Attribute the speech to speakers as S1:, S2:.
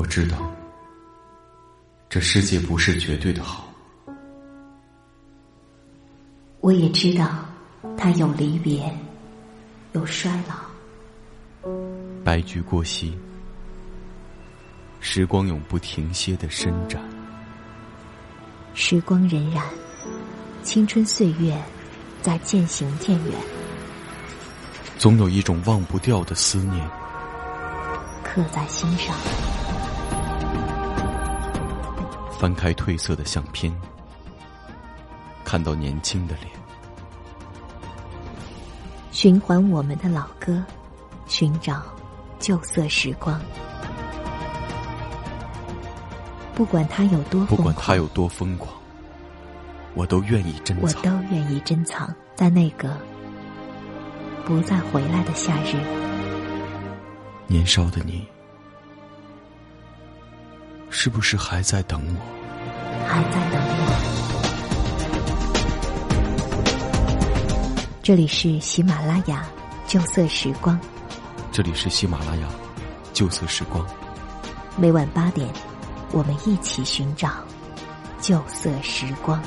S1: 我知道，这世界不是绝对的好。
S2: 我也知道，它有离别，有衰老。
S1: 白驹过隙，时光永不停歇的伸展。
S2: 时光荏苒，青春岁月在渐行渐远。
S1: 总有一种忘不掉的思念，
S2: 刻在心上。
S1: 翻开褪色的相片，看到年轻的脸。
S2: 循环我们的老歌，寻找旧色时光。不管他有多
S1: 不管他有多疯狂，我都愿意珍藏。
S2: 我都愿意珍藏，在那个不再回来的夏日。
S1: 年少的你。是不是还在等我？
S2: 还在等我。这里是喜马拉雅旧色时光。
S1: 这里是喜马拉雅旧色时光。
S2: 每晚八点，我们一起寻找旧色时光。